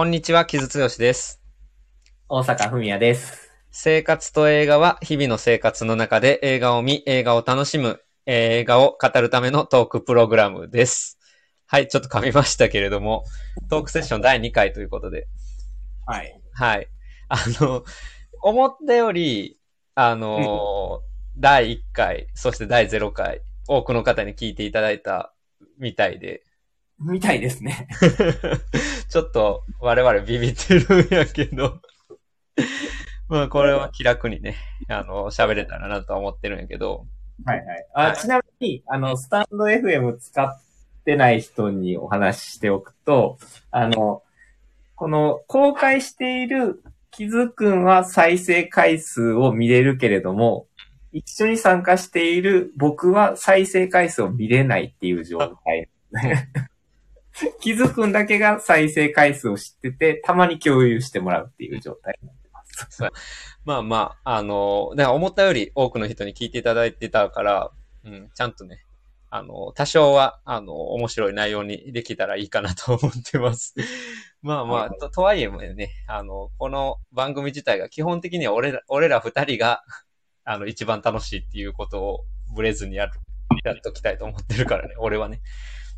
こんにちは、木津剛です。大阪文也です。生活と映画は日々の生活の中で映画を見、映画を楽しむ、映画を語るためのトークプログラムです。はい、ちょっと噛みましたけれども、トークセッション第2回ということで、はい。はい。あの、思ったより、あの、第1回、そして第0回、多くの方に聞いていただいたみたいで、みたいですね。ちょっと我々ビビってるんやけど、まあこれは気楽にね、あの、喋れたらなとは思ってるんやけど、はいはい。あ、はいちなみに、あの、スタンド FM 使ってない人にお話ししておくと、あの、この公開しているキズくんは再生回数を見れるけれども、一緒に参加している僕は再生回数を見れないっていう状態。キズくんだけが再生回数を知ってて、たまに共有してもらうっていう状態になってます。まあまあ、あの、だから思ったより多くの人に聞いていただいてたから、うん、ちゃんとね、あの、多少は、あの、面白い内容にできたらいいかなと思ってます。まあまあ、と、とはいえもね、あの、この番組自体が基本的には俺ら、俺ら二人が、あの、一番楽しいっていうことをブレずにやる、やっときたいと思ってるからね、俺はね。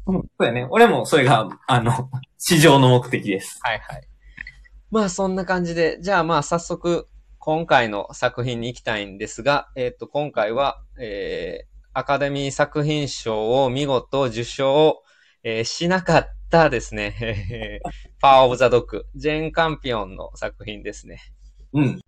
うん、そうやね。俺もそれが、あの、市場の目的です。はいはい。まあそんな感じで、じゃあまあ早速今回の作品に行きたいんですが、えっ、と今回は、えー、アカデミー作品賞を見事受賞、えーしなかったですね、えーパワーオブザドッグ、ジェーン・カンピオンの作品ですね。うん。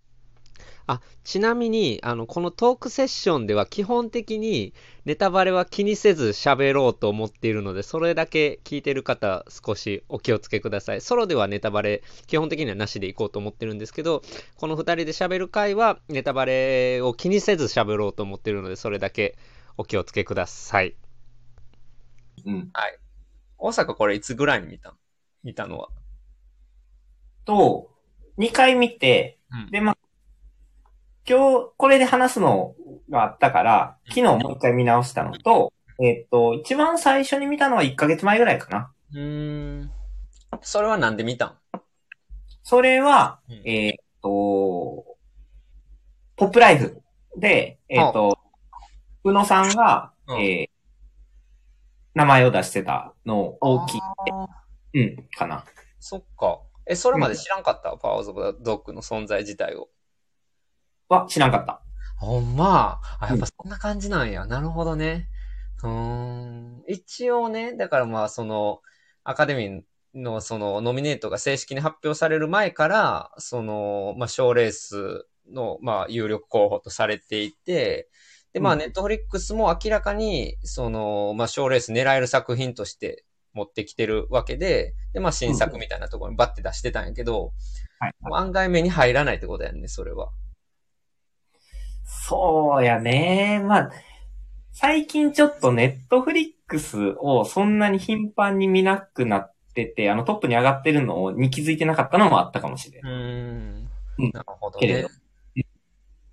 あ、ちなみに、あの、このトークセッションでは基本的にネタバレは気にせず喋ろうと思っているので、それだけ聞いてる方少しお気をつけください。ソロではネタバレ基本的にはなしでいこうと思ってるんですけど、この二人で喋る回はネタバレを気にせず喋ろうと思ってるので、それだけお気をつけください。うん。はい。大阪これいつぐらいに見た見たのは？と、2回見て、うんで、まあ、今日、これで話すのがあったから、昨日もう一回見直したのと、えっと、一番最初に見たのは1ヶ月前ぐらいかな。うーん。それはなんで見たん？それは、うんえっと、ポップライフで、えっと、宇野さんが、うんえー名前を出してたのを大きい、うん、かな。そっか。え、それまで知らんかった、パワーズ・オブ・ドッグの存在自体を。は、知らんかった。ほんま？あ、やっぱそんな感じなんや。なるほどね。うーん。一応ね、だからまあ、その、アカデミーのその、ノミネートが正式に発表される前から、その、まあ、賞レースの、まあ、有力候補とされていて、で、まあ、うんネットフリックスも明らかに、その、まあ、賞レース狙える作品として持ってきてるわけで、で、まあ、新作みたいなところにバッて出してたんやけど、はい。案外目に入らないってことやんね、それは。そうやね。まあ、最近ちょっとネットフリックスをそんなに頻繁に見なくなってて、あのトップに上がってるのに気づいてなかったのもあったかもしれん。うーんうんなるほどけれねど。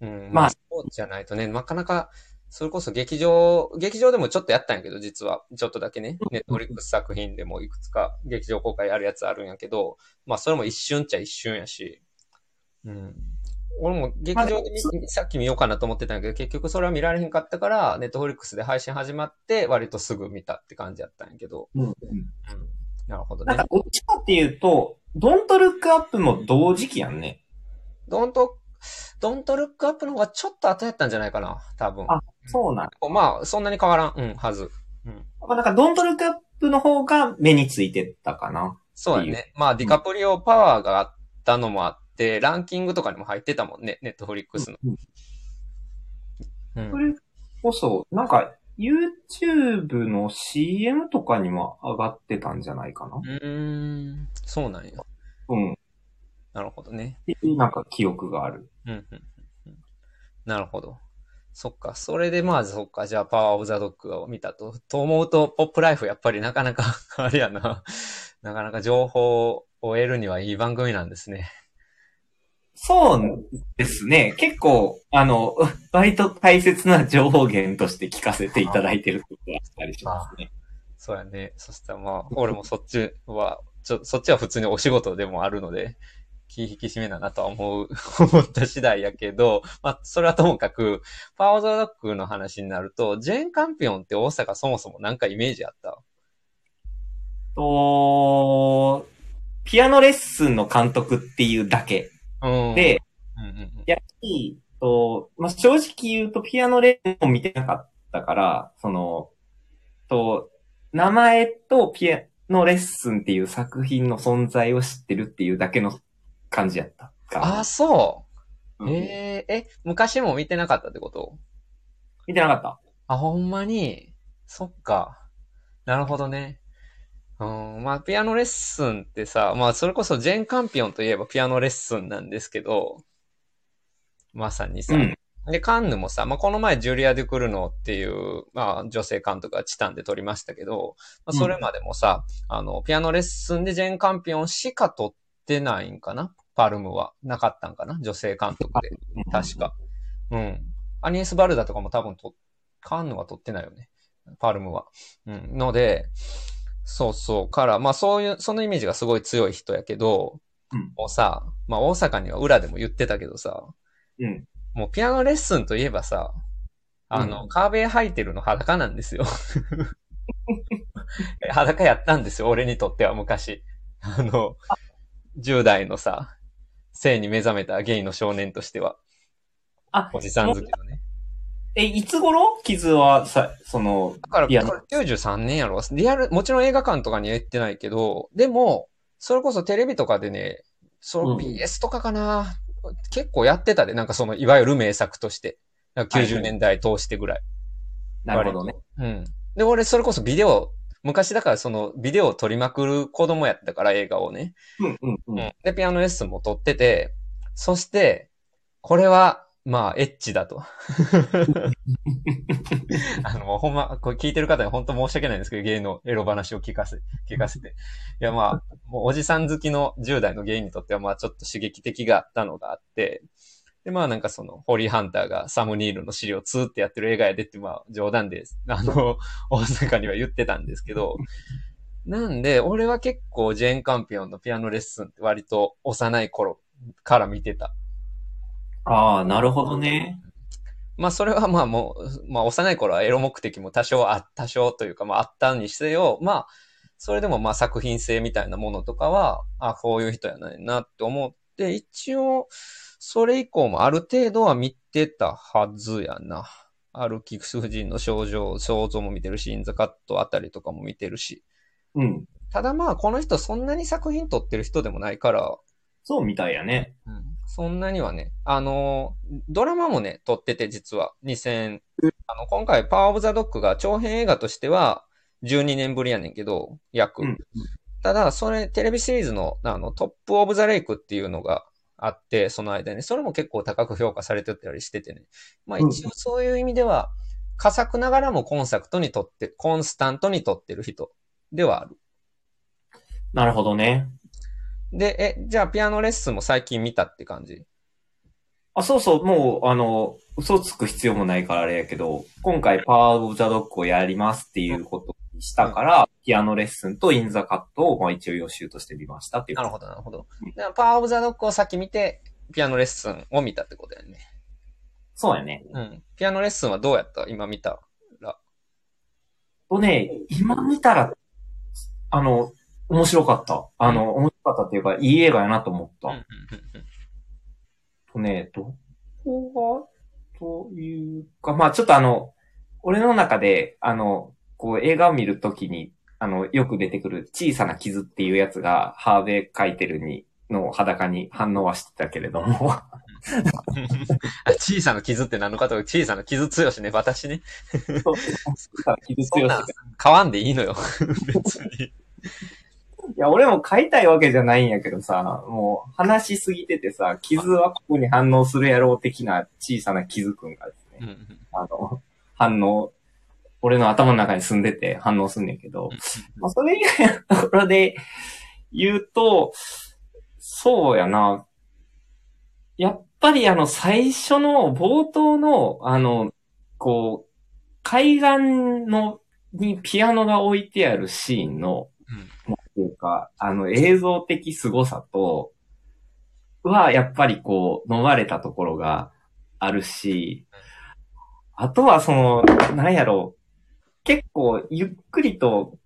うん。まあまあ、そうじゃないとね、なかなか、それこそ劇場、劇場でもちょっとやったんやけど、実は。ちょっとだけね、ネットフリックス作品でもいくつか劇場公開あるやつあるんやけど、まあ、それも一瞬っちゃ一瞬やし。うん。俺も劇場で見さっき見ようかなと思ってたんやけど、結局それは見られへんかったから、ネットフリックスで配信始まって、割とすぐ見たって感じやったんやけど。うん。うん。なるほどねなんか。どっちかっていうと、ドントルックアップも同時期やんね。ドント、ドントルックアップの方がちょっと後やったんじゃないかな、多分。あそうなん。まあ、そんなに変わらん、うん、はず。なんかドントルックアップの方が目についてたかな。そうやね。まあ、ディカプリオパワーがあったのもあって、ランキングとかにも入ってたもんね、ネットフリックスの。それこそ、なんか YouTube の CM とかにも上がってたんじゃないかな？うーん、そうなんや。うん。なるほどね。なんか記憶がある。うん、うん、うんうん。なるほど。そっか。それでまあ、そっか。じゃあ、パワーオブザドッグを見たと。と思うと、ポップライフやっぱりなかなか、あれやな。なかなか情報を得るにはいい番組なんですね。そうですね。結構、あの、割と大切な情報源として聞かせていただいてることがあったりしますね。そうやね。そしたらまあ、俺もそっちはちょ、そっちは普通にお仕事でもあるので、気引き締めだなとは思う、思った次第やけど、まあ、それはともかく、パワーオザドッグの話になると、ジェーン・カンピオンって大阪そもそもなんかイメージあった？と、ピアノレッスンの監督っていうだけ。うん。で、うんうんうん、やし、と、まあ、正直言うとピアノレッスンを見てなかったから、その、と、名前とピアノレッスンっていう作品の存在を知ってるっていうだけの感じやった。ああ、そう。うんえええ、昔も見てなかったってこと？見てなかった。あ、ほんまに？そっか。なるほどね。うん、まあ、ピアノレッスンってさ、まあ、それこそジェーン・カンピオンといえばピアノレッスンなんですけど、まさにさ。うん。で、カンヌもさ、まあ、この前ジュリア・デュ・クルノーっていう、まあ、女性監督がチタンで撮りましたけど、まあ、それまでもさ、あの、ピアノレッスンでジェーン・カンピオンしか撮ってないんかな？パルムは。なかったんかな？女性監督で。確か。うん。アニエス・バルダとかも多分と、カンヌは撮ってないよね。パルムは。うん。ので、そうそう。から、まあそういう、そのイメージがすごい強い人やけど、うんもうさ、まあ大阪には裏でも言ってたけどさ、うん。もうピアノレッスンといえばさ、あの、うカーベイハイテルの裸なんですよ。裸やったんですよ、俺にとっては昔。あの、10代のさ、性に目覚めたゲイの少年としては、あ、おじさん好きのね。え、いつ頃？傷はさ、その、だから、ピアノこれ93年やろ？リアル、もちろん映画館とかには行ってないけど、でも、それこそテレビとかでね、そのうん BS とかかな、結構やってたで、なんかその、いわゆる名作として。なんか90年代通してぐらい。なるほどね。うん。で、俺、それこそビデオ、昔だからその、ビデオを撮りまくる子供やったから、映画をね。うん、うん、う。うんん。で、ピアノレッスンも撮ってて、そして、これは、まあ、エッチだと。あの、ほんま、これ聞いてる方に本当申し訳ないんですけど、ゲイのエロ話を聞かせ、聞かせて。いや、まあ、もうおじさん好きの10代のゲイにとっては、まあ、ちょっと刺激的があったのがあって、で、まあなんかその、ホリーハンターがサム・ニールの資料2ってやってる映画やでって、まあ冗談で、あの、大阪には言ってたんですけど、なんで、俺は結構ジェーン・カンピオンのピアノレッスンって割と幼い頃から見てた。ああ、なるほどね。まあそれはまあもう、まあ幼い頃はエロ目的も多少あ、多少というかまああったにせよ、まあ、それでもまあ作品性みたいなものとかは、あ、こういう人やないなって思って、一応、それ以降もある程度は見てたはずやな。歩き婦人の症状、肖像も見てるし、インザカットあたりとかも見てるし。うん。ただまあ、この人そんなに作品撮ってる人でもないから、そうみたいやね。うんそんなにはね、あのー、ドラマもね、撮ってて実は、2000、あの、今回、パワーオブザドッグが長編映画としては、12年ぶりやねんけど、約。うん。ただ、それ、テレビシリーズの、あの、トップオブザレイクっていうのがあって、その間に、それも結構高く評価されてたりしててね。まあうん一応そういう意味では、佳作ながらもコンサクトに撮って、コンスタントに撮ってる人ではある。なるほどね。で、え、じゃあピアノレッスンも最近見たって感じ？あ、そうそう、もう、あの、嘘つく必要もないからあれやけど、今回パワーオブザドッグをやりますっていうことにしたから、ピアノレッスンとインザカットを、まあ一応予習として見ましたっていう。なるほど、なるほど。でパワーオブザドッグを先見て、ピアノレッスンを見たってことやね。そうやね。うん。ピアノレッスンはどうやった？今見たら。とね、今見たら、あの、面白かった。あの、面白かったっていうか、いい映画やなと思った。とね、どこが、というか、まあちょっとあの、俺の中で、あの、こう映画を見るときに、あの、よく出てくる小さな傷っていうやつが、ハーベイカイテルに、の裸に反応はしてたけれども、あ小さな傷って何のかと？小さな傷強しね、私ね。小さな傷強しがそんなん買わんでいいのよ。別に。いや、俺も買いたいわけじゃないんやけどさ、もう話しすぎててさ、傷はここに反応するやろう的な小さな傷くんがですね、うんうん。あの、反応、俺の頭の中に住んでて反応すんねんけど、まあ、それ以外のところで言うと、そうやな。やっぱりあの、最初の冒頭の、あの、こう、海岸の、にピアノが置いてあるシーンの、うんっていうか、あの、映像的凄さと、は、やっぱりこう、飲まれたところがあるし、あとはその、なんやろう、結構ゆっくりと、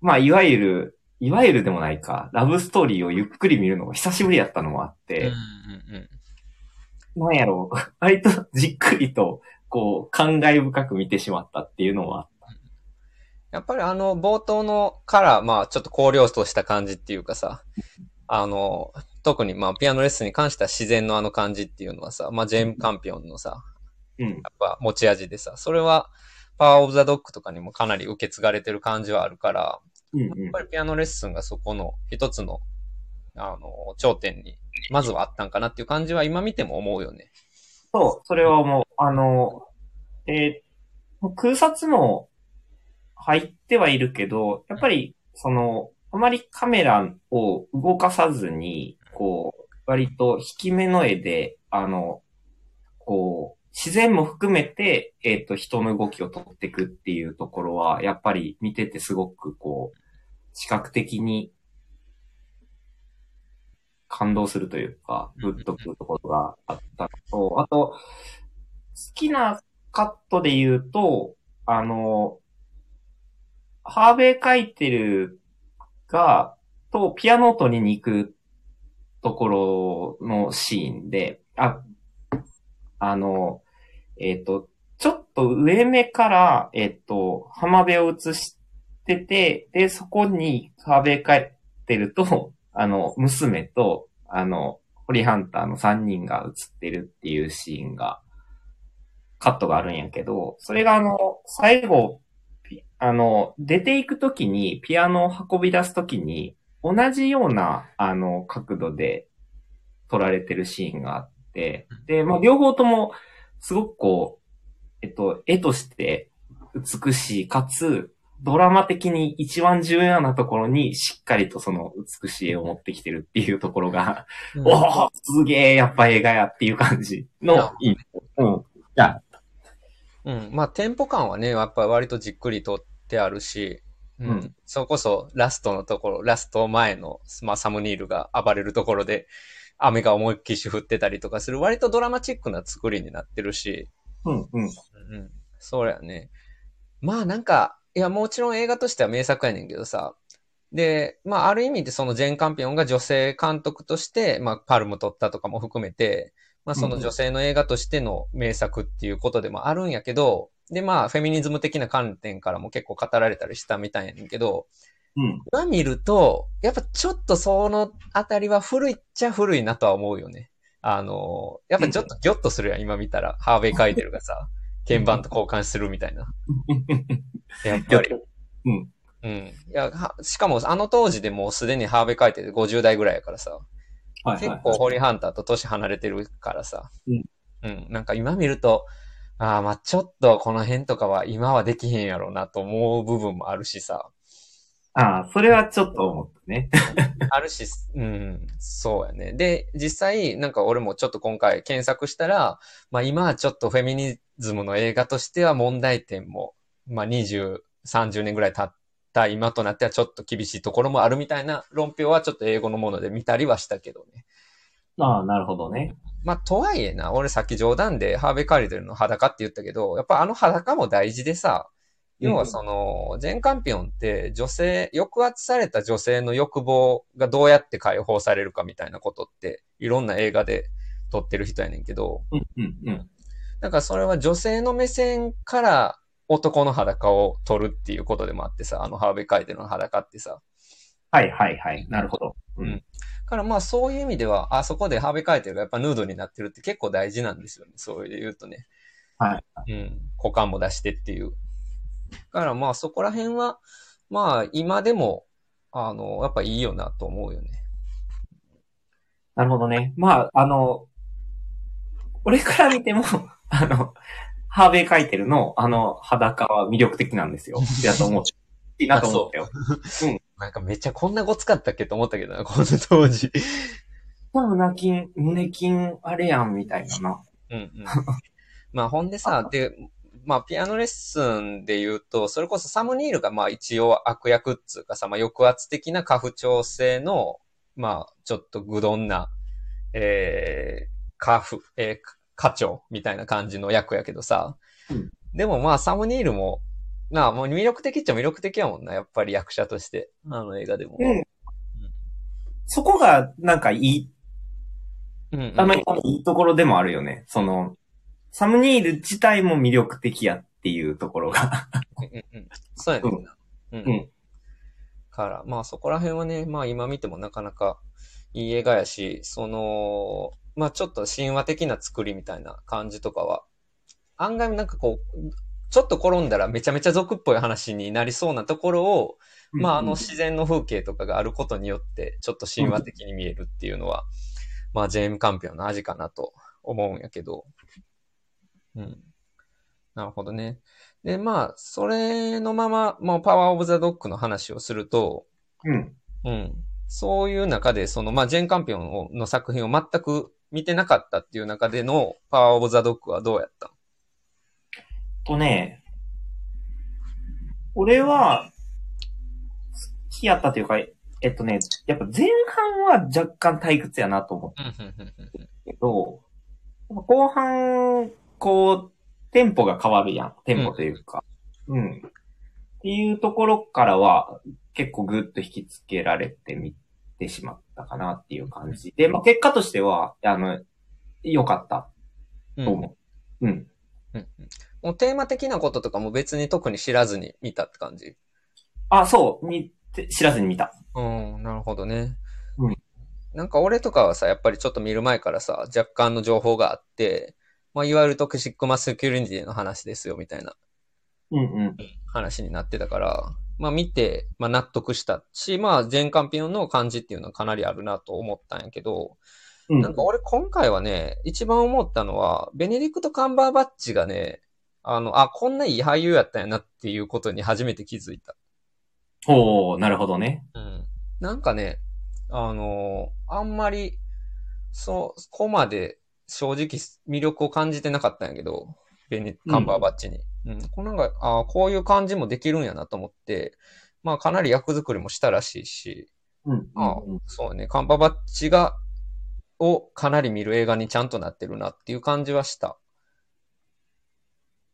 まあ、いわゆる、いわゆるでもないか、ラブストーリーをゆっくり見るのが久しぶりやったのもあって、うんうんうん。なんやろう、割とじっくりと、こう、感慨深く見てしまったっていうのは、やっぱりあの、冒頭のから、まあ、ちょっと荒涼とした感じっていうかさ、あの、特にまあ、ピアノレッスンに関しては自然のあの感じっていうのはさ、まあ、ジェーム・カンピオンのさ、うん。やっぱ持ち味でさ、それは、パワーオブザドッグとかにもかなり受け継がれてる感じはあるから、うん、やっぱりピアノレッスンがそこの一つの、あの、頂点に、まずはあったんかなっていう感じは今見ても思うよね。そう、それはもう、あの、えー空撮も入ってはいるけど、やっぱり、その、あまりカメラを動かさずに、こう、割と引き目の絵で、あの、こう、自然も含めて、えっ、と、人の動きを撮っていくっていうところは、やっぱり見ててすごく、こう、視覚的に感動するというか、グッとくるところがあったのと、あと、好きなカットで言うと、あの、ハーベイカイテルが、とピアノを取りに行くところのシーンで、あ、あの、えっ、と、ちょっと上目から、えっ、と、浜辺を映してて、で、そこにハーベイカイテルと、あの、娘と、あの、ホリハンターの3人が映ってるっていうシーンが、カットがあるんやけど、それがあの、最後、あの、出ていくときに、ピアノを運び出すときに、同じような、あの、角度で撮られてるシーンがあって、で、まあ、両方とも、すごくこう、えっと、絵として美しい、かつ、ドラマ的に一番重要なところにしっかりとその美しい絵を持ってきてるっていうところが、おおすげえ、やっぱ映画やっていう感じのいい。うん。うん。まあ、テンポ感はね、やっぱり割とじっくりとってあるし、うん。うんそれこそ、ラストのところ、ラスト前の、まあ、サムニールが暴れるところで、雨が思いっきり降ってたりとかする、割とドラマチックな作りになってるし、うん、うん。うん。そうやね。まあ、なんか、いや、もちろん映画としては名作やねんけどさ、で、まあ、ある意味でそのジェーン・カンピオンが女性監督として、まあ、パルム取ったとかも含めて、まあ、その女性の映画としての名作っていうことでもあるんやけど、で、まあ、フェミニズム的な観点からも結構語られたりしたみたいやねんけど、うん。今見ると、やっぱちょっとそのあたりは古いっちゃ古いなとは思うよね。あの、やっぱちょっとギョッとするやん、今見たら。ハーベイ・カイデルがさ、鍵盤と交換するみたいな。やっぱり。うん。うん。いや、はしかもあの当時でもうすでにハーベイ・カイデル50代ぐらいやからさ、はい、はい。結構ホリーハンターと年離れてるからさ、うん。うん。なんか今見ると、ああ、まあちょっとこの辺とかは今はできへんやろうなと思う部分もあるしさ。ああ、それはちょっと思ったね。あるし、うん、そうやね。で、実際、なんか俺もちょっと今回検索したら、まあ今はちょっとフェミニズムの映画としては問題点も、まあ20、30年ぐらい経った今となってはちょっと厳しいところもあるみたいな論評はちょっと英語のもので見たりはしたけどね。ああ、なるほどね。まあとはいえな、俺さっき冗談でハーベイ・カーリデルの裸って言ったけど、やっぱあの裸も大事でさ、要はその、ジェン・カンピオンって女性、抑圧された女性の欲望がどうやって解放されるかみたいなことって、いろんな映画で撮ってる人やねんけど、うん、うん、うん。だからそれは女性の目線から男の裸を撮るっていうことでもあってさ、あのハーベイ・カイデルの裸ってさ。はい、はい、はい。なるほど。ううんからまあそういう意味では、あそこでハーベイ・カイデルがやっぱヌードになってるって結構大事なんですよね。そういうとね。はい。うん。股間も出してっていう。だからまあそこら辺は、まあ今でも、あの、やっぱいいよなと思うよね。なるほどね。まあ、あの、俺から見ても、あの、ハーベイ書いてるの、あの、裸は魅力的なんですよ。やと思う。いいなと思ったよ。なんかめっちゃこんなごつかったっけと思ったけどな、この当時。胸筋、胸筋、あれやん、みたいなな。うんうん。まあほんでさ、で、まあ、ピアノレッスンで言うと、それこそサムニールがまあ一応悪役っつうかさ、まあ抑圧的な過不調性の、まあ、ちょっと愚鈍な、えー、過不、えー、課長みたいな感じの役やけどさ、うんでもまあ、サムニールも、なあ、もう魅力的っちゃ魅力的やもんな、やっぱり役者として。あの映画でも。うん。そこが、なんかいい、うんうんあの、いいところでもあるよね。その、サムニール自体も魅力的やっていうところが。うんうんうんそうやねんな。うん。うんから、まあそこら辺はね、まあ今見てもなかなかいい映画やし、その、まあちょっと神話的な作りみたいな感じとかは、案外なんかこう、ちょっと転んだらめちゃめちゃ俗っぽい話になりそうなところを、まああの自然の風景とかがあることによって、ちょっと神話的に見えるっていうのは、まあジェーム・カンピオンの味かなと思うんやけど。うん。なるほどね。で、まあ、それのまま、もうパワーオブザドッグの話をすると、うん。うん。そういう中で、その、まあ、ジェーン・カンピオンをの作品を全く見てなかったっていう中でのパワーオブザドッグはどうやったとね、俺は、好きやったというか、えっとね、やっぱ前半は若干退屈やなと思っうんうんうんうんたけど、後半、こう、テンポが変わるやん。テンポというか。うん。っていうところからは、結構ぐっと引きつけられてみてしまったかなっていう感じで、まあ結果としては、あの、良かったうんと思う。うん。うんうんもうテーマ的なこととかも別に特に知らずに見たって感じ？あ、そう、見て、知らずに見た。うん、なるほどね。うん。なんか俺とかはさ、やっぱりちょっと見る前からさ、若干の情報があって、まあ、いわゆるトクシックマスキュリティの話ですよ、みたいなうんうん。話になってたから、まあ見て、まあ納得したし、まあジェーン・カンピオンの感じっていうのはかなりあるなと思ったんやけど、うん。なんか俺今回はね、一番思ったのは、ベネディクト・カンバーバッチがね、あの、あ、こんないい俳優やったんやなっていうことに初めて気づいた。おー、なるほどね。うん。なんかね、あのーあんまり、そう、そこまで正直魅力を感じてなかったんやけど、ベネ、カンバーバッチに。うん。こうなんか、あーこういう感じもできるんやなと思って、まあかなり役作りもしたらしいし、うん。あうんそうね、カンバーバッチが、をかなり見る映画にちゃんとなってるなっていう感じはした。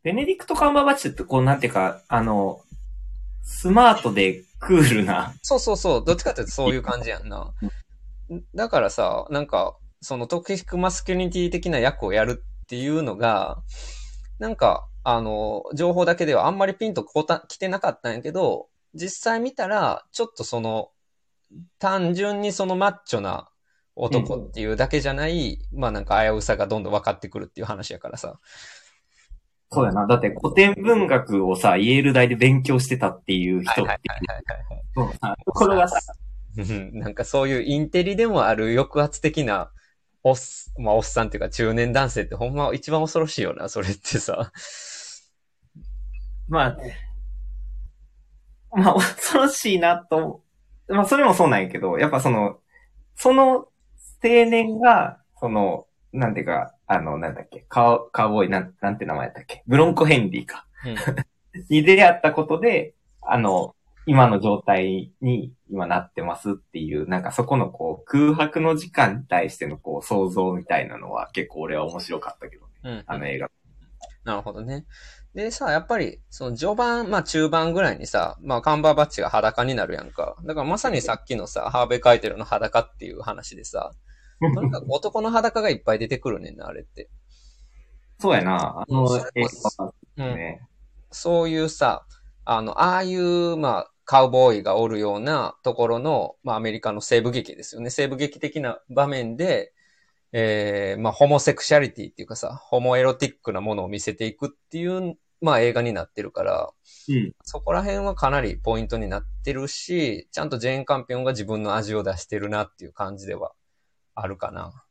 ベネディクト・カンバーバッチって、こう、なんていうか、あの、スマートでクールな。そうそうそう、どっちかっていうとそういう感じやんな。だからさ、なんか、そのトクシックマスキュリティ的な役をやるっていうのが、なんか、あの、情報だけではあんまりピンとこた来てなかったんやけど、実際見たら、ちょっとその、単純にそのマッチョな男っていうだけじゃない、まあなんか危うさがどんどん分かってくるっていう話やからさ。そうやな。だって古典文学をさ、イェール大で勉強してたっていう人って。はいところがさ、うん。なんかそういうインテリでもある抑圧的なおっ、まあ、おっさんっていうか中年男性ってほんま一番恐ろしいよな、それってさ。まあ、まあ、恐ろしいなと、まあ、それもそうなんやけど、やっぱその、その青年が、その、なんていうか、あの、なんだっけ、カウカウボーイ、なん、なんて名前やっけ、ブロンコヘンリーか。うん に出会ったことで、あの、今の状態に今なってますっていう、なんかそこのこう空白の時間に対してのこう想像みたいなのは結構俺は面白かったけどね、うんあの映画。なるほどね。でさ、やっぱり、その序盤、まあ中盤ぐらいにさ、まあカンバーバッチが裸になるやんか。だからまさにさっきのさ、ハーベイ・カイテルの裸っていう話でさ、とにかく男の裸がいっぱい出てくるねんな、あれって。そうやな、あの映こそ画はうん。ね。そういうさ、あの、ああいう、まあ、カウボーイがおるようなところの、まあ、アメリカの西部劇ですよね。西部劇的な場面で、えー、まあ、ホモセクシャリティっていうかさ、ホモエロティックなものを見せていくっていう、まあ、映画になってるから、うん。そこら辺はかなりポイントになってるし、ちゃんとジェーン・カンピオンが自分の味を出してるなっていう感じではあるかな。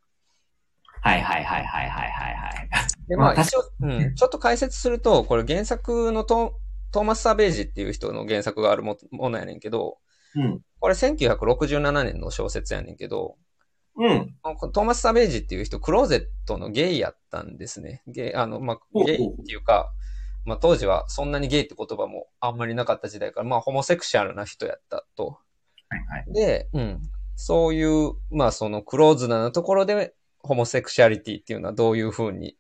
はいはいはいはいはいはいはい。で、まあ、まあ一応、うん、ちょっと解説すると、これ原作のトトーマス・サベージっていう人の原作があるもものやねんけど、うん。これ1967年の小説やねんけど、うん。トーマス・サベージっていう人、クローゼットのゲイやったんですね。ゲイ、あの、まあ、ゲイっていうか、まあ当時はそんなにゲイって言葉もあんまりなかった時代から、まあホモセクシャルな人やったと。はいはい。で、うん。そういう、まあそのクローズなところで、ホモセクシャリティっていうのはどういうふうに、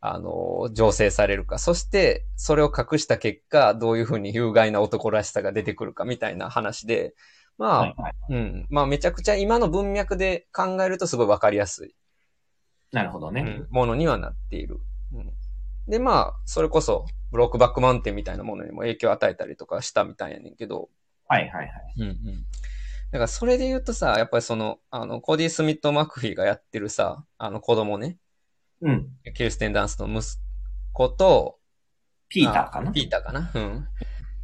あの、醸成されるか。そして、それを隠した結果、どういうふうに有害な男らしさが出てくるかみたいな話で、まあ、はいはい。うん。まあめちゃくちゃ今の文脈で考えるとすごいわかりやすい、なるほどね。うんものにはなっている。うん、で、まあ、それこそ、ブロックバックマウンテンみたいなものにも影響を与えたりとかしたみたいやねんけど、はいはいはい。うんうん。だからそれで言うとさ、やっぱりその、あの、コディ・スミット・マクフィーがやってるさ、あの子供ね、うん。キルステン・ダンスの息子と、ピーターかな？あピーターかな？うん。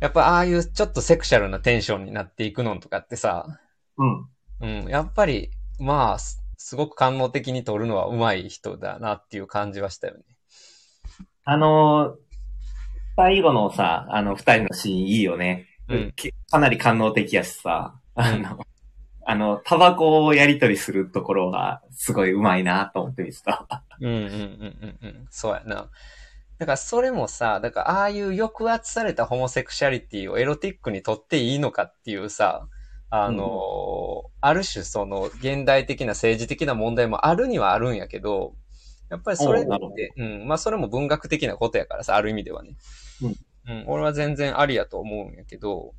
やっぱああいうちょっとセクシャルなテンションになっていくのとかってさ、うん。うん、やっぱり、まあ、すすごく感動的に撮るのは上手い人だなっていう感じはしたよね。あのー最後のさ、あの、二人のシーンいいよね。うんけかなり感動的やしさ、あうんの、あの、タバコをやり取りするところが、すごいうまいなと思って見てた。うんうんうんうんうん。そうやな。だからそれもさ、だからああいう抑圧されたホモセクシャリティをエロティックにとっていいのかっていうさ、あのある種その現代的な政治的な問題もあるにはあるんやけど、やっぱりそれって、うん、まあそれも文学的なことやからさ、ある意味ではね。うん。うん、俺は全然ありやと思うんやけど、うん。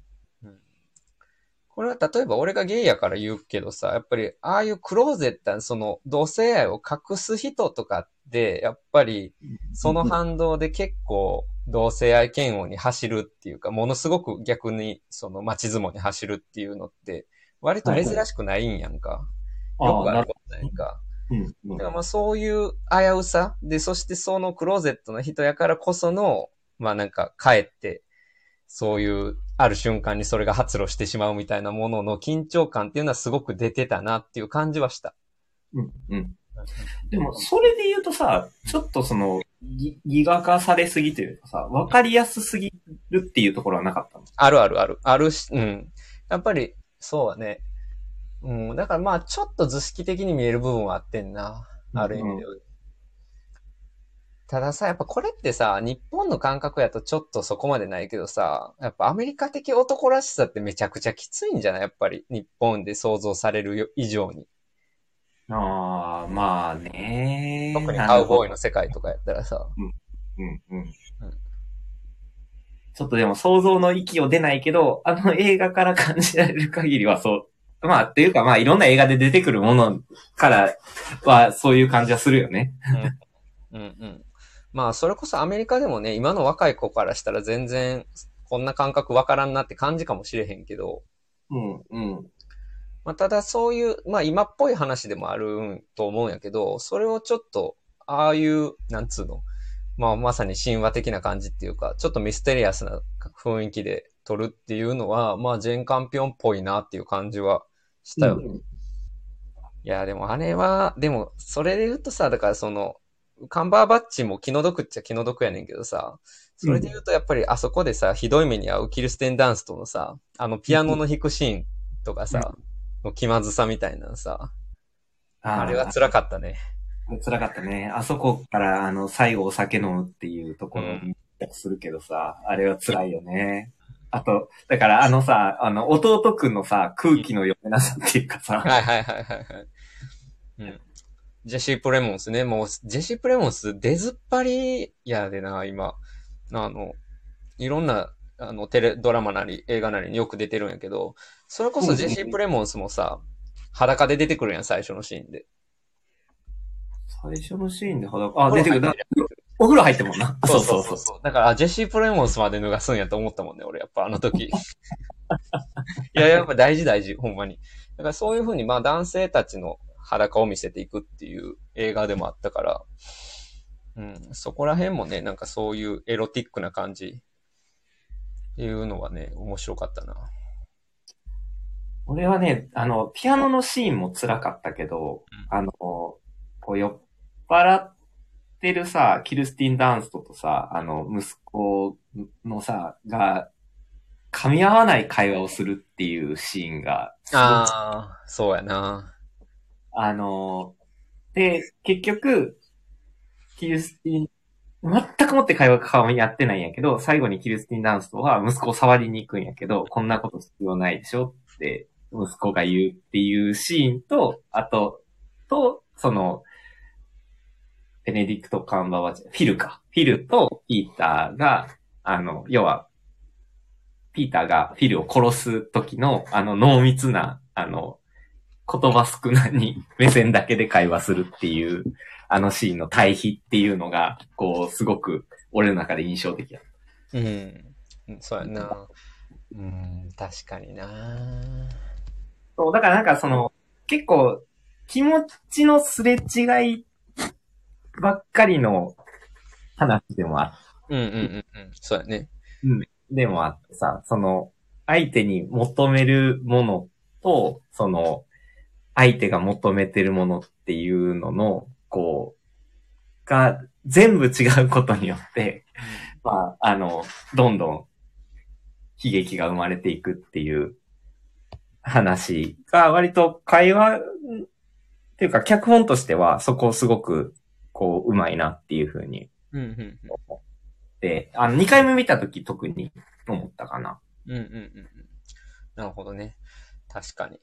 これは例えば俺がゲイやから言うけどさ、やっぱりああいうクローゼットな、その同性愛を隠す人とかって、やっぱりその反動で結構同性愛嫌悪に走るっていうか、ものすごく逆にその街相撲に走るっていうのって、割と珍しくないんやんか。よくあることないんか。だからまあそういう危うさで、そしてそのクローゼットの人やからこその、まあなんか帰って、そういうある瞬間にそれが発露してしまうみたいなものの緊張感っていうのはすごく出てたなっていう感じはした。うん。うん。でも、それで言うとさ、ちょっとその、ぎギガ化されすぎというかさ、わかりやすすぎるっていうところはなかったの？あるあるある。あるし、うん。やっぱり、そうだね。うん。だからまあちょっと図式的に見える部分はあってんな。ある意味では。たださ、やっぱこれってさ、日本の感覚やとちょっとそこまでないけどさ、やっぱアメリカ的男らしさってめちゃくちゃきついんじゃない？やっぱり日本で想像されるよ以上に。ああ、まあね。特にカウボーイの。の世界とかやったらさ。うん、うん。ちょっとでも想像の域を出ないけど、あの映画から感じられる限りはそう。まあ、っていうかまあいろんな映画で出てくるものからはそういう感じはするよね。うんうん。まあそれこそアメリカでもね、今の若い子からしたら全然こんな感覚わからんなって感じかもしれへんけど、うん、うん。まあ、ただそういう、まあ今っぽい話でもあると思うんやけど、それをちょっと、ああいう、なんつうの、まあまさに神話的な感じっていうか、ちょっとミステリアスな雰囲気で撮るっていうのは、まあジェンカンピオンっぽいなっていう感じはしたよね。うんいや、でもあれは、でも、それで言うとさ、だからその、カンバーバッチも気の毒っちゃ気の毒やねんけどさ、それで言うとやっぱりあそこでさ、ひどい目に遭うキルステンダンスとのさ、あのピアノの弾くシーンとかさ、の気まずさみたいなのさ、あれは辛かったね。辛かったね。あそこから、あの、最後お酒飲むっていうところうんするけどさ、あれは辛いよね。あと、だからあのさ、あの、弟くんのさ、空気の読めなさっていうかさ、はいはいはいはいはい。うん。ジェシー・プレモンスね。もう、ジェシー・プレモンス出ずっぱりやでな、今。あの、いろんな、あの、テレ、ドラマなり映画なりによく出てるんやけど、それこそジェシー・プレモンスもさ、裸で出てくるやん、最初のシーンで。最初のシーンで裸、あ、出てくる。お風呂入ってもんな。そうそうそうそう。だから、あジェシー・プレモンスまで脱がすんやと思ったもんね、俺、やっぱあの時。いや、やっぱ大事大事、ほんまに。だからそういうふうに、まあ男性たちの裸を見せていくっていう映画でもあったから、うん、そこら辺もね、なんかそういうエロティックな感じ。っていうのはね、面白かったな。俺はね、あの、ピアノのシーンも辛かったけど、うん。あの、こう酔っ払ってるさ、キルスティン・ダンストとさ、あの、息子のさ、が、噛み合わない会話をするっていうシーンが、ああ、そうやな。あの、で、結局、キルスティン・全くもって会話顔にやってないんやけど、最後にキルスティン・ダンストは息子を触りに行くんやけど、こんなこと必要ないでしょって息子が言うっていうシーンと、あと、と、その、ベネディクト・カンバーバチ、フィルか。フィルとピーターが、あの、要は、ピーターがフィルを殺す時の、あの、濃密な、あの、言葉少なに 目線だけで会話するっていう、あのシーンの対比っていうのが、こう、すごく俺の中で印象的だ。うん。うんそうやな。うん、確かにな。そう、だからなんかその、結構、気持ちのすれ違いばっかりの話でもあうんうんうんうん。そうやね。でもあってさ、その、相手に求めるものと、その、相手が求めてるものっていうのの、こう、が、全部違うことによって、まあ、あの、どんどん、悲劇が生まれていくっていう話が、割と会話、っていうか、脚本としては、そこをすごく、こう、うまいなっていうふうにうんうん思って、あの、2回目見たとき特に思ったかな。うんうんうん。なるほどね。確かに。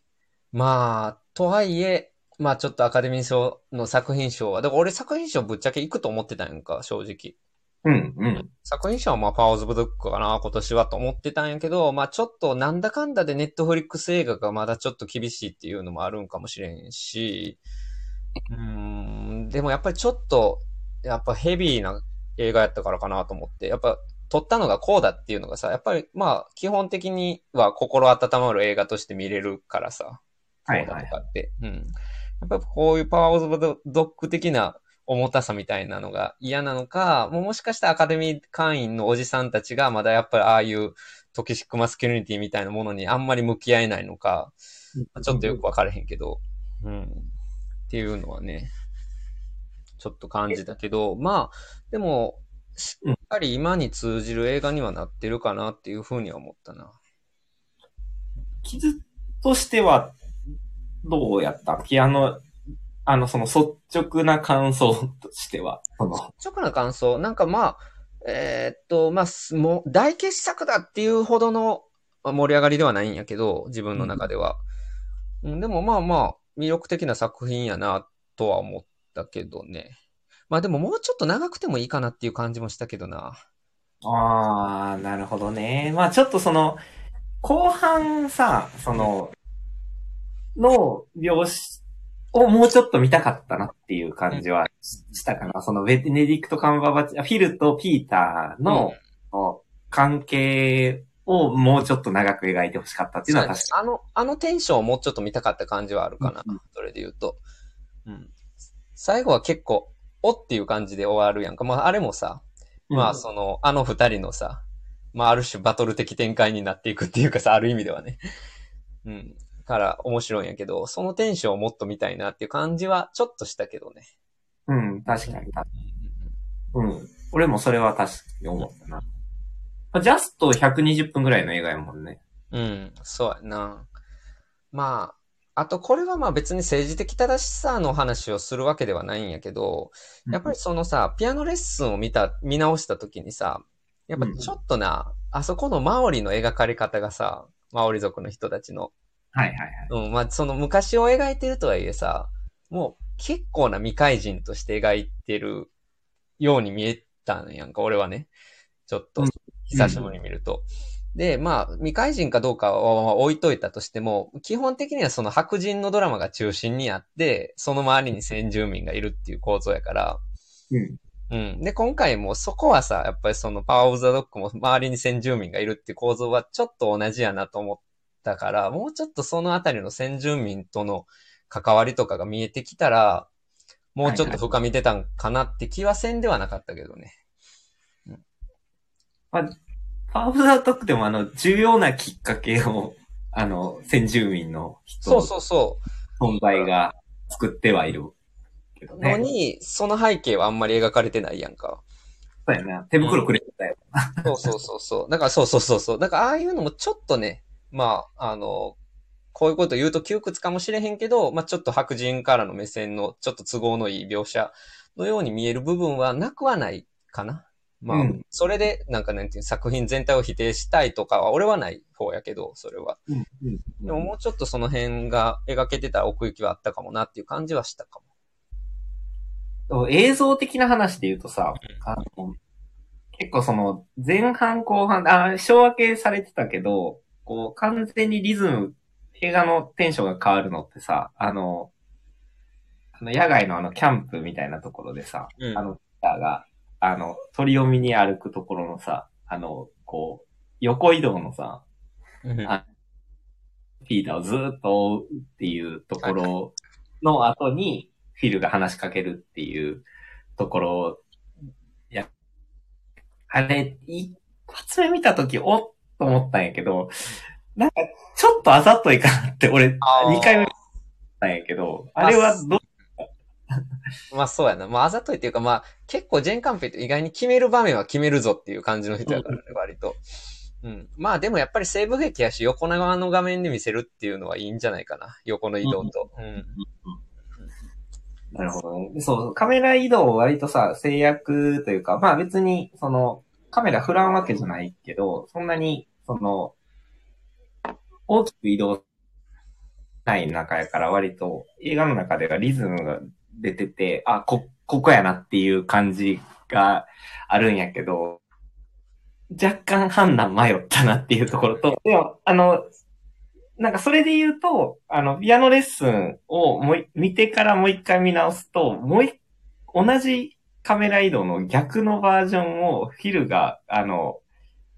まあ、とはいえ、まあちょっとアカデミー賞の作品賞は、だから俺作品賞ぶっちゃけ行くと思ってたんやんか、正直。うん、うん。作品賞はまあパワーズ・オブ・ドッグかな、今年はと思ってたんやけど、まあちょっとなんだかんだでネットフリックス映画がまだちょっと厳しいっていうのもあるんかもしれんし、うーん、でもやっぱりちょっと、やっぱヘビーな映画やったからかなと思って、やっぱ獲ったのがコーダっていうのがさ、やっぱりまあ基本的には心温まる映画として見れるからさ、はいコーダとかって。うん。やっぱりこういうパワーオブザドッグ的な重たさみたいなのが嫌なのか、もうもしかしたらアカデミー会員のおじさんたちがまだやっぱりああいう toxic masculinity みたいなものにあんまり向き合えないのか、ちょっとよくわからへんけど、うん。っていうのはね、ちょっと感じたけど、まあ、でも、しっかり今に通じる映画にはなってるかなっていうふうには思ったな。傷としては、どうやった？ピアノ、あの、その率直な感想としては、率直な感想、なんかまあ、えーっと、まあ、すもう大傑作だっていうほどのまあ盛り上がりではないんやけど、自分の中では。うん、でもまあまあ、魅力的な作品やなとは思ったけどね。まあでももうちょっと長くてもいいかなっていう感じもしたけどな。ああ、なるほどね。まあちょっとその、後半さ、その、の描写をもうちょっと見たかったなっていう感じはししたかな。そのベネディクト・カンバーバッチ、あフィルとピーターの、の関係をもうちょっと長く描いてほしかったっていうのは確かあの、あのテンションをもうちょっと見たかった感じはあるかな。うんそれで言うと。うん。最後は結構、おっていう感じで終わるやんか。まああれもさ、に。まあ、その、あの二人のさ、まあ、ある種バトル的展開になっていくっていうかさ、ある意味ではね。うん。から面白いんやけど、そのテンションをもっと見たいなっていう感じはちょっとしたけどね。うん、確かに。うん。俺もそれは確かに思ったな。まあジャスト120分ぐらいの映画やもんね。うん、そうやな。まあ、あとこれはまあ別に政治的正しさの話をするわけではないんやけど、やっぱりそのさ、ピアノレッスンを見た、見直した時にさ、やっぱちょっとな、あそこのマオリの描かれ方がさ、マオリ族の人たちの、はいはいはい。うん、まあその昔を描いてるとはいえさ、もう結構な未開人として描いてるように見えたんやんか、俺はね。ちょっとうん、久しぶりに見ると。で、まあ、未開人かどうかは置いといたとしても、基本的にはその白人のドラマが中心にあって、その周りに先住民がいるっていう構造やから、うん。うん。で、今回もそこはさ、やっぱりそのパワーオブザドッグも周りに先住民がいるっていう構造はちょっと同じやなと思ったから、もうちょっとそのあたりの先住民との関わりとかが見えてきたら、もうちょっと深み出たんかなって気はせんではなかったけどね。パワーオブザトックでもあの、重要なきっかけを、あの、先住民の人そうのそうそ存在が作ってはいるけどう。ね。のに、その背景はあんまり描かれてないやんか。そうやな。手袋くれてたよ。そうそうそうそう。だからそうそうそうそう。だからああいうのもちょっとね、まあ、あの、こういうこと言うと窮屈かもしれへんけど、まあちょっと白人からの目線のちょっと都合のいい描写のように見える部分はなくはないかな。まあ、うんそれで、なんかなんていう作品全体を否定したいとかは、俺はない方やけど、それは。うん。うん。でももうちょっとその辺が描けてたら奥行きはあったかもなっていう感じはしたかも。映像的な話で言うとさ、あの、結構その、前半後半、あ、小分けされてたけど、こう、完全にリズム、映画のテンションが変わるのってさ、あの、あの、野外のあの、キャンプみたいなところでさ、うん。あの、ピーターが、あの、鳥を見に歩くところのさ、あの、こう、横移動のさ、うん。あピーターをずーっと追うっていうところの後に、フィルが話しかけるっていうところ、いや、あれ、一発目見たとき、おっと思ったんやけど、なんか、ちょっとあざといかなって、俺、あー二回目見たんやけど、あれはどう、まあそうやな。まああざといっていうか、まあ結構ジェンカンペって意外に決める場面は決めるぞっていう感じの人やからね、割と。うん。まあでもやっぱり西部劇やし、横長の画面で見せるっていうのはいいんじゃないかな。横の移動と。うん。なるほどね。そう、カメラ移動を割とさ、制約というか、まあ別に、その、カメラ振らんわけじゃないけど、そんなに、その、大きく移動ない中やから割と映画の中ではリズムが出てて、あ、こ、ここやなっていう感じがあるんやけど、若干判断迷ったなっていうところと、でも、あの、なんかそれで言うと、あの、ピアノレッスンをもう見てからもう一回見直すと、もう一、同じカメラ移動の逆のバージョンをフィルが、あの、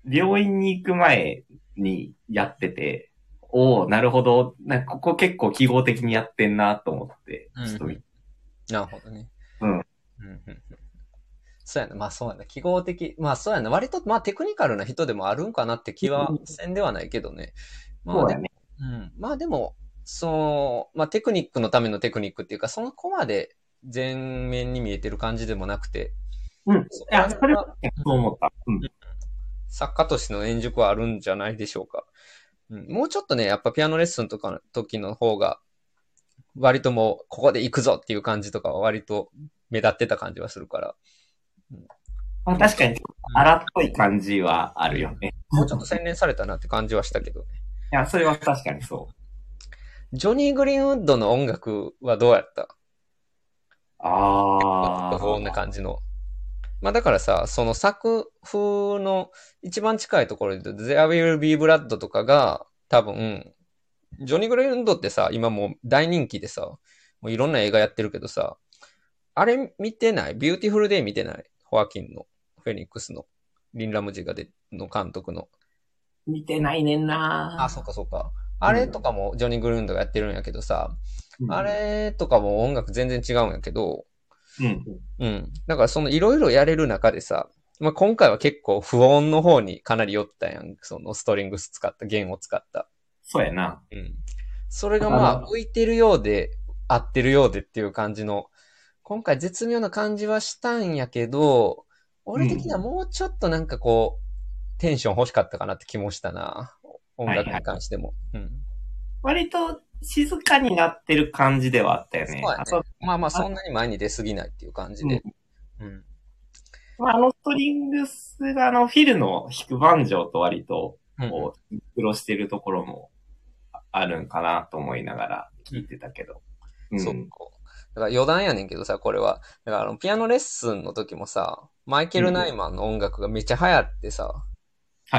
病院に行く前にやってて、おおなるほど。なんかここ結構記号的にやってんなと思って、うんちょっと見なるほどね。うんうんうんうんそうやな。まあそうやな。記号的。まあそうやな。割と、まあテクニカルな人でもあるんかなって気はせんではないけどね。まあでそうやね。うん。まあでも、その、まあテクニックのためのテクニックっていうか、そのコマで全面に見えてる感じでもなくて、うん。いそや、それはそう思った。うん。作家としての円熟はあるんじゃないでしょうか。うん、もうちょっとね、やっぱピアノレッスンとかの時の方が、割ともう、ここで行くぞっていう感じとかは割と目立ってた感じはするから、まあ確かに、荒っぽい感じはあるよね。もうちょっと洗練されたなって感じはしたけどね。いや、それは確かにそジョニー・グリーンウッドの音楽はどうやった？う。あこんな感じの。まあだからさ、その作風の一番近いところで言うと、There Will Be Blood とかが多分、ジョニー・グリーンドってさ、今もう大人気でさ、もういろんな映画やってるけどさ、あれ見てない？ビューティフルデイ見てない？ホアキンの、フェニックスの、リン・ラムジがで、の監督の？見てないねんな。あ、そうかそうか。あれとかもジョニー・グリーンウッドがやってるんやけどさ、うん。あれとかも音楽全然違うんやけど、うん。うん。だからそのいろいろやれる中でさ、まあ、今回は結構不穏の方にかなり寄ったやん。そのストリングス使った、弦を使った。そうやな。うん。それがまああ浮いてるようで、合ってるようでっていう感じの、今回絶妙な感じはしたんやけど、俺的にはもうちょっとなんかこう、テンション欲しかったかなって気もしたな。音楽に関しても。うん。割と静かになってる感じではあったよね。そうやねまあまあそんなに前に出すぎないっていう感じで。うん。まあ、あのストリングスがあのフィルの弾くバンジョーと割とうんこう、苦労してるところもあるんかなと思いながら聞いてたけど。うん。そう。だから余談やねんけどさ、これは。だからあの、ピアノレッスンの時もさ、マイケル・ナイマンの音楽がめっちゃ流行ってさ、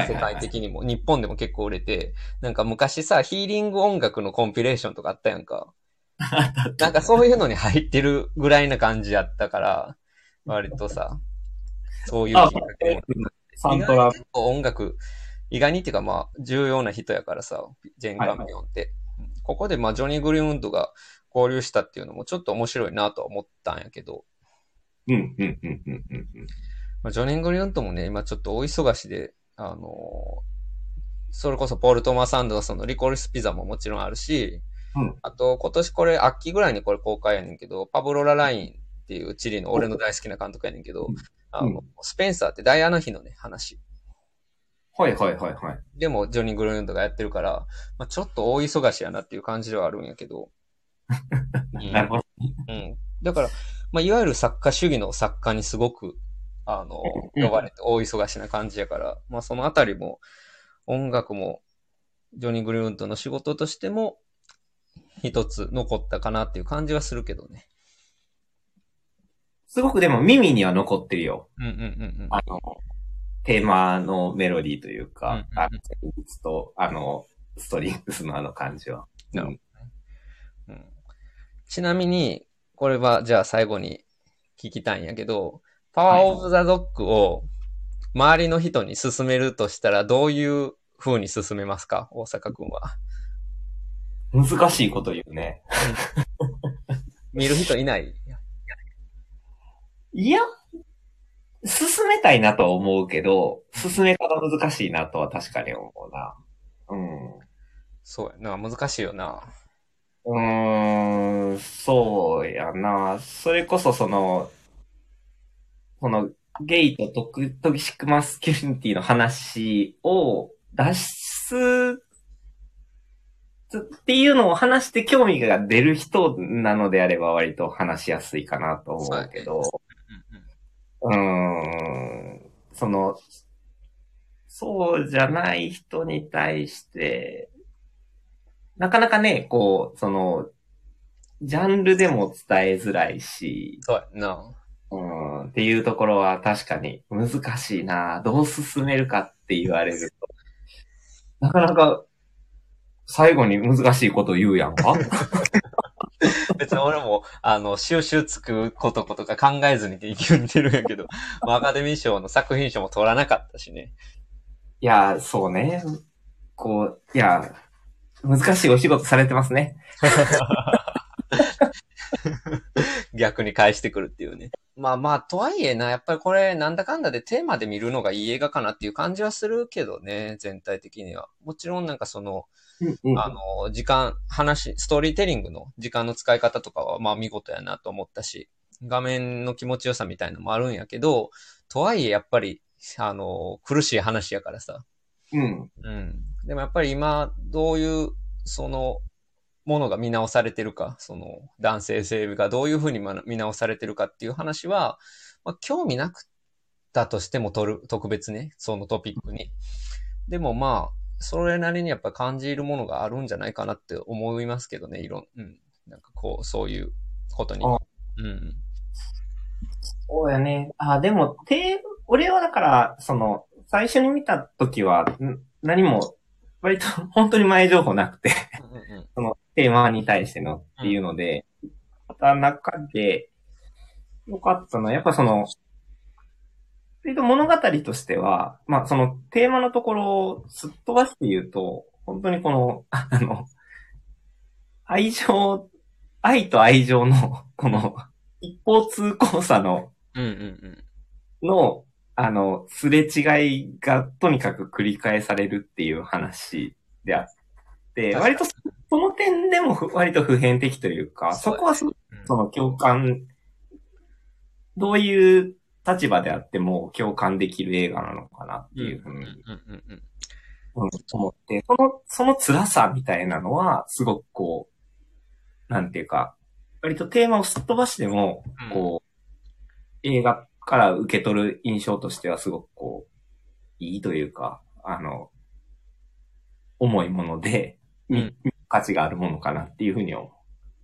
世はいはいはい。界的にも、日本でも結構売れて、なんか昔さ、ヒーリング音楽のコンピレーションとかあったやんか。なんかそういうのに入ってるぐらいな感じやったから、割とさ、そういうあきっかけも。サントラ。結構音楽、意外にっていうかまあ、重要な人やからさ、ジェーン・カンピオンって。ここでまあ、ジョニー・グリーンウッドが交流したっていうのもちょっと面白いなとは思ったんやけど、うん、うん、うん、うん、うんうん。まあ、ジョニー・グリーンウッドもね、今ちょっと大忙しで、あのーそれこそポール・トーマス・アンダーソンのリコリス・ピザももちろんあるし、うんあと今年これ秋ぐらいにこれ公開やねんけど、パブロ・ララインっていうチリの俺の大好きな監督やねんけど、あの、スペンサーってダイアナ妃のね、話。はいはいはいはい。でも、ジョニー・グリーンウッドがやってるから、まあ、ちょっと大忙しやなっていう感じではあるんやけど。う んなるほど。うん。だから、まあ、いわゆる作家主義の作家にすごくあの、うん呼ばれて大忙しな感じやから、まあそのあたりも、音楽も、ジョニー・グリーンウッドの仕事としても、一つ残ったかなっていう感じはするけどね。すごくでも耳には残ってるよ。うんうんうんうん。あの、テーマのメロディーというか、うんうんうんあの、と、あの、ストリングスのあの感じは。なるほどねうんちなみに、これはじゃあ最後に聞きたいんやけど、パワーオブザドッグを周りの人に勧めるとしたらどういう風に進めますか？大阪くんは。難しいこと言うね。見る人いない？いや、進めたいなとは思うけど、進め方難しいなとは確かに思うな。うん。そうやな、難しいよな。うーん、そうやな。それこそその、このゲイとトクトキシックマスキュリティの話を出すっていうのを話して興味が出る人なのであれば割と話しやすいかなと思うけど、うーん、その、そうじゃない人に対して、なかなかね、こう、その、ジャンルでも伝えづらいし、そうやな。うん、っていうところは確かに難しいな。どう進めるかって言われると。なかなか、最後に難しいこと言うやんか？別に俺も、あの、収集つくこととか考えずに言ってるんやけど、まあアカデミー賞の作品賞も取らなかったしね。いや、そうね。こう、いや、難しいお仕事されてますね。逆に返してくるっていうね。まあまあ、とはいえな、やっぱりこれ、なんだかんだでテーマで見るのがいい映画かなっていう感じはするけどね、全体的には。もちろんなんかその、うんあの、時間、話、ストーリーテリングの時間の使い方とかは、まあ見事やなと思ったし、画面の気持ちよさみたいのもあるんやけど、とはいえやっぱり、あの、苦しい話やからさ。うん。うん。でもやっぱり今、どういう、その、ものが見直されてるか、その、男性性がどういうふうにま見直されてるかっていう話は、まあ、興味なくったとしても取る、特別ね、そのトピックに。でもまあ、それなりにやっぱ感じるものがあるんじゃないかなって思いますけどね、いろん、うん。なんかこう、そういうことに。あうん。そうやね。あ、でも、て、俺はだから、その、最初に見た時は、ん何も、割と本当に前情報なくて、そのテーマに対してのっていうので、また中で、よかったのは、やっぱその、割と物語としては、まあそのテーマのところをすっ飛ばして言うと、本当にこの、あの、愛情、愛と愛情の、この、一方通行さの、うんうんうん。の、あの、すれ違いがとにかく繰り返されるっていう話であって、割とその点でもふ割と普遍的というか、そこはその共感、どういう立場であっても共感できる映画なのかなっていうふうに、思って、その、その辛さみたいなのは、すごくこう、なんていうか、割とテーマをすっ飛ばしても、うん。こう、映画から受け取る印象としてはすごくこう、いいというか、あの、重いもので、見価値があるものかなっていうふうに思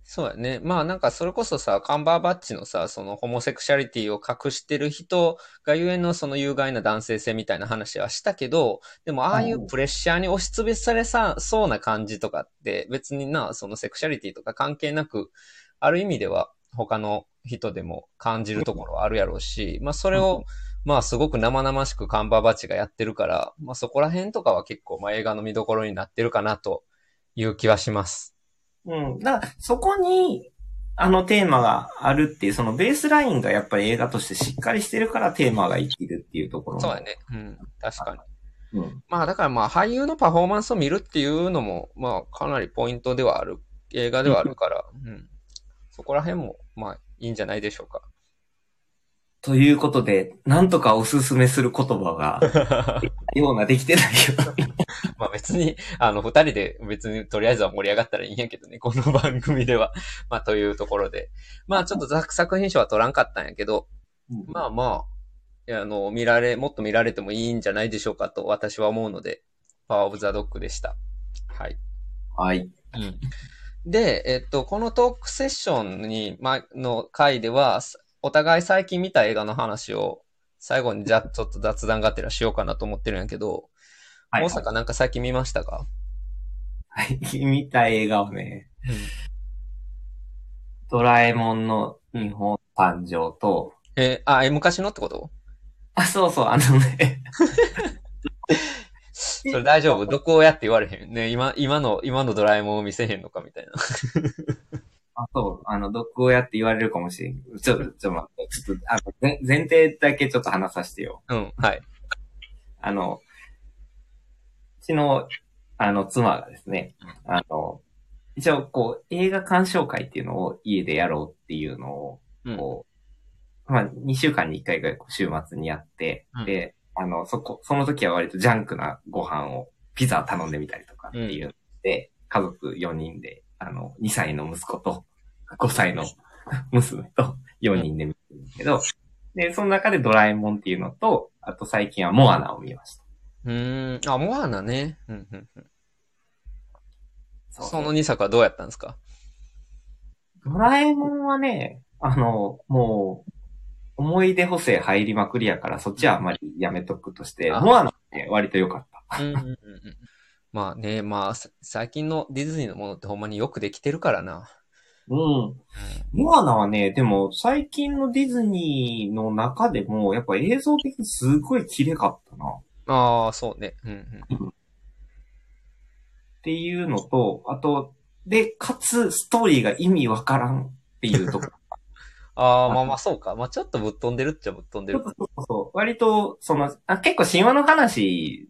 そうやね。まあなんかそれこそさ、カンバーバッチのさ、そのホモセクシャリティを隠してる人がゆえのその有害な男性性みたいな話はしたけど、でもああいうプレッシャーに押しつぶされさ、そうな感じとかって別にな、そのセクシャリティとか関係なく、ある意味では他の人でも感じるところはあるやろうし、まあそれを、まあすごく生々しくカンバーバッチがやってるから、まあそこら辺とかは結構まあ映画の見どころになってるかなという気はします。う。うん。だから、そこに、あのテーマがあるっていう、そのベースラインがやっぱり映画としてしっかりしてるからテーマが生きるっていうところもそうやね。うん。確かに。うん。まあだからまあ俳優のパフォーマンスを見るっていうのもまあかなりポイントではある映画ではあるから、うん。そこら辺もまあいいんじゃないでしょうか。ということで、なんとかおすすめする言葉が、ようなできてないよ。まあ別に、あの、二人で別にとりあえずは盛り上がったらいいんやけどね、この番組では。まあというところで。まあちょっと作作品賞は取らんかったんやけど、まあまあ、あの、見られ、もっと見られてもいいんじゃないでしょうかと私は思うので、パワーオブザドッグでした。はい。はい。うん。で、えっと、このトークセッションに、ま、の回では、すお互い最近見た映画の話を、最後にじゃ、ちょっと雑談がてらしようかなと思ってるんやけど、はい。大阪なんか最近見ましたか？はい。見た映画をね、うん。ドラえもんの日本誕生と、え、あ、え、昔のってこと？あ、そうそう、あのね、それ大丈夫？どこをやって言われへんね、今、今の、今のドラえもんを見せへんのかみたいな。あ、そう、あの、毒親って言われるかもしれん。ちょっと、ちょっと待って、ちょっと、あの、前前提だけちょっと話させてよ。うん、はい。あの、うちの、あの、妻がですね、あの、一応、こう、映画鑑賞会っていうのを家でやろうっていうのを、うん。こう、まあ、2週間に1回ぐらい週末にやって、うんで、あの、そこ、その時は割とジャンクなご飯を、ピザ頼んでみたりとかっていうので、家族4人で、あの、2歳の息子と、5歳の 娘と4人で見てるんですけど、で、その中でドラえもんっていうのと、あと最近はモアナを見ました。うーん、あ、モアナね。うん、うん、うん。そうその2作はどうやったんですか？ドラえもんはね、あの、もう、思い出補正入りまくりやから、そっちはあんまりやめとくとして、あモアナはね、割と良かった。うんうんうんうん。まあね、まあ、さ最近のディズニーのものってほんまによくできてるからな。うん。モアナはね、でも最近のディズニーの中でも、やっぱ映像的にすごい綺麗かったな。っああ、そうね。うんうん。ていうのと、あと、で、かつ、ストーリーが意味わからんっていうところ。ああ、まあまあそうか。まあちょっとぶっ飛んでるっちゃぶっ飛んでる。そうそう。割と、その、あ結構神話の話、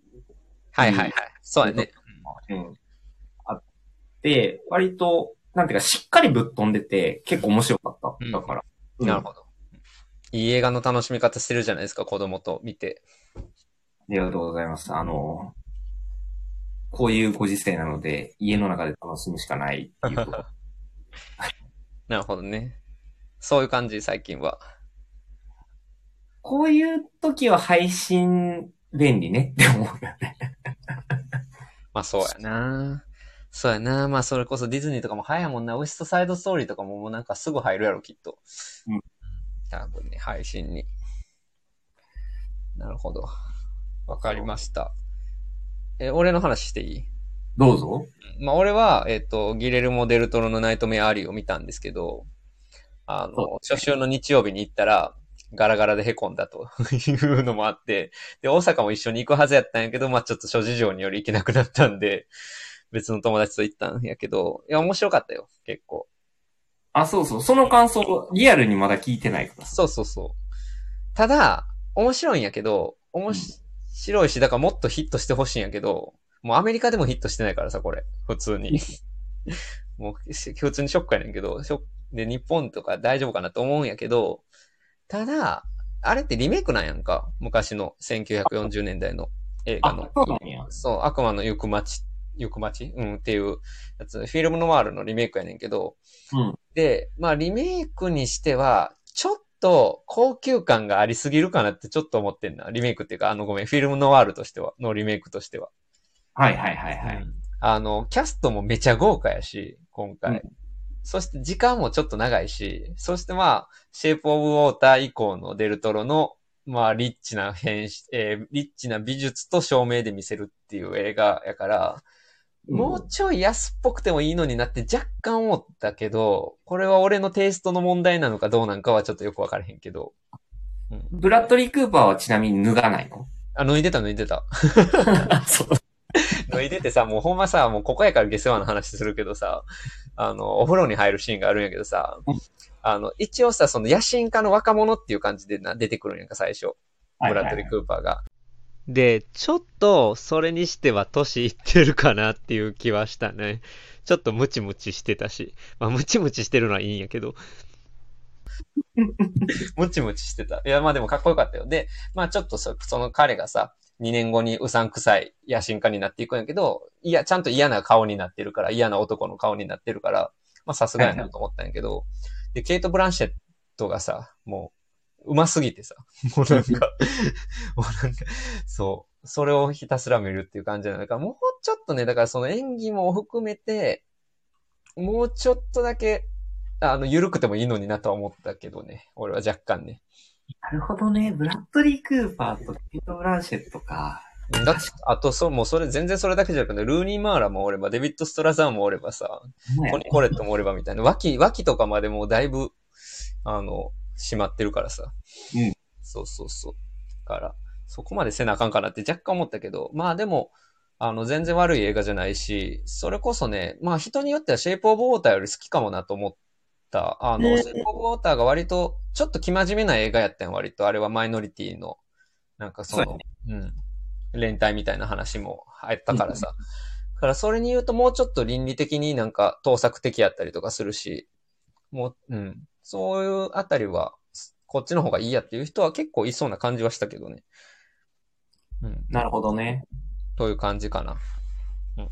はいはいはい。そうやね。うん、あって、割と、なんていうか、しっかりぶっ飛んでて、結構面白かった。うんだから。なるほど。いい映画の楽しみ方してるじゃないですか、子供と見て。ありがとうございます。あの、こういうご時世なので、家の中で楽しむしかないっていうところ。なるほどね。そういう感じ、最近は。こういう時は配信便利ねって思うよね。まあそうやな。そうやな。まあそれこそディズニーとかも早いもんな。ウエストサイドストーリーとかももうなんかすぐ入るやろ、きっと。うん。多分ね、配信に。なるほど。わかりました。え、俺の話していい？どうぞ。まあ俺は、えっ、と、ギレルモ・デルトロのナイトメア・アリーを見たんですけど、あその、初週の日曜日に行ったら、ガラガラで凹んだと いうのもあって、で、大阪も一緒に行くはずやったんやけど、まあちょっと諸事情により行けなくなったんで、別の友達と行ったんやけど、いや、面白かったよ、結構。あ、そうそう。その感想、リアルにまだ聞いてないから。そうそうそう。ただ、面白いんやけど、面白いし、だからもっとヒットしてほしいんやけど、もうアメリカでもヒットしてないからさ、これ。普通に。もう、し普通にショックやねんけど、ショックで、日本とか大丈夫かなと思うんやけど、ただ、あれってリメイクなんやんか。昔の1940年代の映画の。そう、悪魔の行く街、行く街？うん、っていうやつ、フィルムノワールのリメイクやねんけど、うん。で、まあリメイクにしては、ちょっと高級感がありすぎるかなってちょっと思ってんな。リメイクっていうか、あのごめん、フィルムノワールとしては、のリメイクとしては。はいはいはいはい。うんあの、キャストもめちゃ豪華やし、今回。うんそして時間もちょっと長いし、そしてまあ、シェイプオブウォーター以降のデルトロの、まあ、リッチな編集、えーリッチな美術と照明で見せるっていう映画やから、もうちょい安っぽくてもいいのになって若干思ったけど、これは俺のテイストの問題なのかどうなんかはちょっとよくわからへんけど。ブラッドリー・クーパーはちなみに脱がないの？あ、脱いでた脱いでた。そう。脱いでてさ、もうほんまさ、もうここやから下世話の話するけどさ、あの、お風呂に入るシーンがあるんやけどさうん、あの、一応さ、その野心家の若者っていう感じでな出てくるんやんか、最初。ブラッドリー・クーパーが。で、ちょっと、それにしては年いってるかなっていう気はしたね。ちょっとムチムチしてたし。まあ、ムチムチしてるのはいいんやけど。ムチムチしてた。いや、まあでもかっこよかったよ。で、まあちょっとそその彼がさ、2年後にうさんくさい野心家になっていくんやけど、いや、ちゃんと嫌な顔になってるから、嫌な男の顔になってるから、まあさすがやなと思ったんやけど、で、ケイト・ブランシェットがさ、もううますぎてさ。もうなんか、もうなんか、そう。それをひたすら見るっていう感じなのか、もうちょっとね、だからその演技も含めて、もうちょっとだけ、あの、緩くてもいいのになとは思ったけどね。俺は若干ね。なるほどね。ブラッドリー・クーパーとケイト・ブランシェットか。だって、あと、そう、もうそれ、全然それだけじゃなくて、ルーニー・マーラもおれば、デビッド・ストラザーもおればさ、コニー・コレットもおればみたいな、脇、脇とかまでもうだいぶ、あの、閉まってるからさ。うん。そうそうそう。だから、そこまでせなあかんかなって若干思ったけど、まあでも、あの、全然悪い映画じゃないし、それこそね、まあ人によってはシェイプオブウォーターより好きかもなと思った。あの、ねシェイプオブウォーターが割と、ちょっと生真面目な映画やったん、割と。あれはマイノリティの、なんかその、そううん。連帯みたいな話も入ったからさ。だからそれに言うともうちょっと倫理的になんか盗作的やったりとかするし、もう、うん。そういうあたりは、こっちの方がいいやっていう人は結構いそうな感じはしたけどね。うん。なるほどね。という感じかな。うん。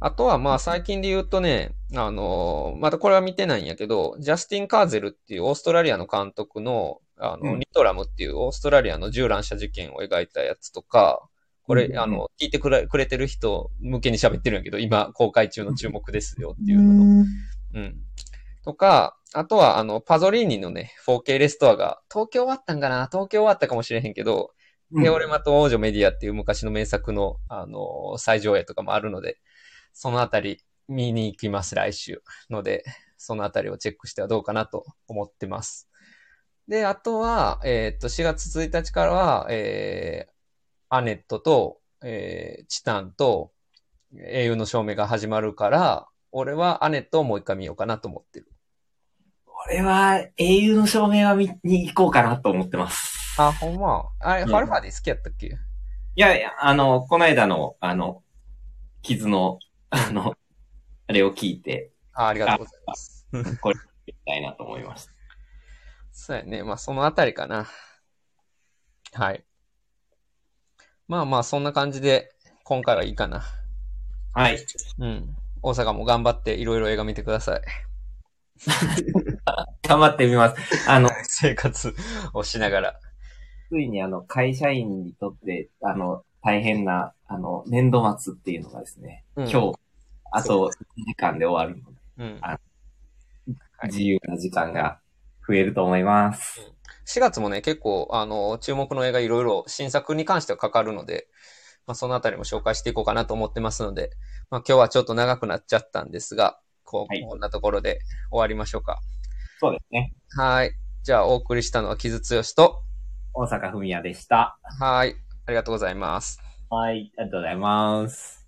あとはまあ最近で言うとね、あのまたこれは見てないんやけど、ジャスティン・カーゼルっていうオーストラリアの監督の、あの、うんリトラムっていうオーストラリアの銃乱射事件を描いたやつとか、これ、うんあの、聞いてくれくれてる人向けに喋ってるんやけど、今公開中の注目ですよっていうのの。うん。とか、あとは、あの、パゾリーニのね、4K レストアが、東京終わったんかな？東京終わったかもしれへんけど、うんテオレマと王女メディアっていう昔の名作の、あの、再上映とかもあるので、そのあたり見に行きます、来週。ので、そのあたりをチェックしてはどうかなと思ってます。で、あとは、えーっと、4月1日からは、えー、アネットと、えー、チタンと、英雄の証明が始まるから、俺はアネットをもう一回見ようかなと思ってる。俺は英雄の証明は見に行こうかなと思ってます。あ、ほんま。あれ、うんファルファディ好きやったっけ？いやいや、あの、この間の、あの、傷の、あの、あれを聞いて、あありがとうございます。これ、見たいなと思いました。そうやね。まあ、そのあたりかな。はい。まあまあ、そんな感じで、今回はいいかな。はい。うん。大阪も頑張っていろいろ映画見てください。頑張ってみます。あの、生活をしながら。ついにあの、会社員にとって、あの、大変な、あの、年度末っていうのがですね、うん今日、あと1時間で終わるので、うん。あはい自由な時間が増えると思います。4月もね、結構、あの、注目の映画いろいろ新作に関してはかかるので、まあ、そのあたりも紹介していこうかなと思ってますので、まあ、今日はちょっと長くなっちゃったんですが、こう、はいこんなところで終わりましょうか。そうですね。はい。じゃあ、お送りしたのは木津剛と、大阪文也でした。はい。ありがとうございます。はい、ありがとうございます。